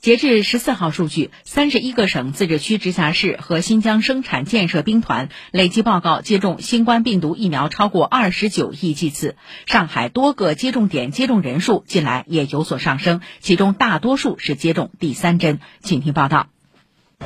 截至十四号数据，三十一个省、自治区、直辖市和新疆生产建设兵团累计报告接种新冠病毒疫苗超过二十九亿剂次。上海多个接种点接种人数近来也有所上升，其中大多数是接种第三针。请听报道。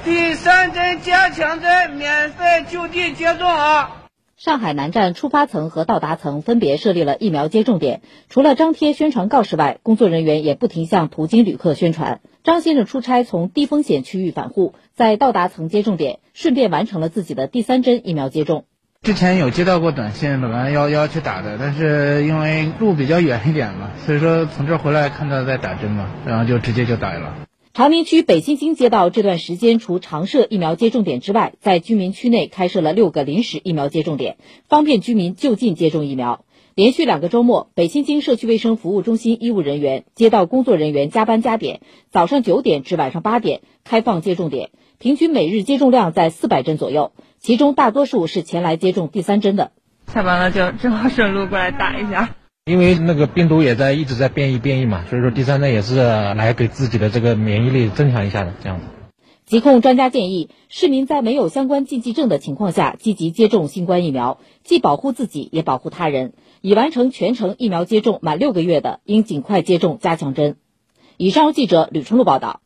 第三针加强针免费就地接种啊！上海南站出发层和到达层分别设立了疫苗接种点，除了张贴宣传告示外，工作人员也不停向途经旅客宣传。张先生出差从低风险区域返沪，在到达层接种点顺便完成了自己的第三针疫苗接种。之前有接到过短信，本来要要去打的，但是因为路比较远一点嘛，所以说从这儿回来看到在打针嘛，然后就直接就打了。长宁区北新泾街道这段时间，除常设疫苗接种点之外，在居民区内开设了六个临时疫苗接种点，方便居民就近接种疫苗。连续两个周末，北新泾社区卫生服务中心医务人员、街道工作人员加班加点，早上九点至晚上八点开放接种点，平均每日接种量在四百针左右，其中大多数是前来接种第三针的。下班了就正好顺路过来打一下。因为那个病毒也在一直在变异变异嘛，所以说第三针也是来给自己的这个免疫力增强一下的这样子。疾控专家建议，市民在没有相关禁忌症的情况下，积极接种新冠疫苗，既保护自己，也保护他人。已完成全程疫苗接种满六个月的，应尽快接种加强针。以上记者吕春露报道。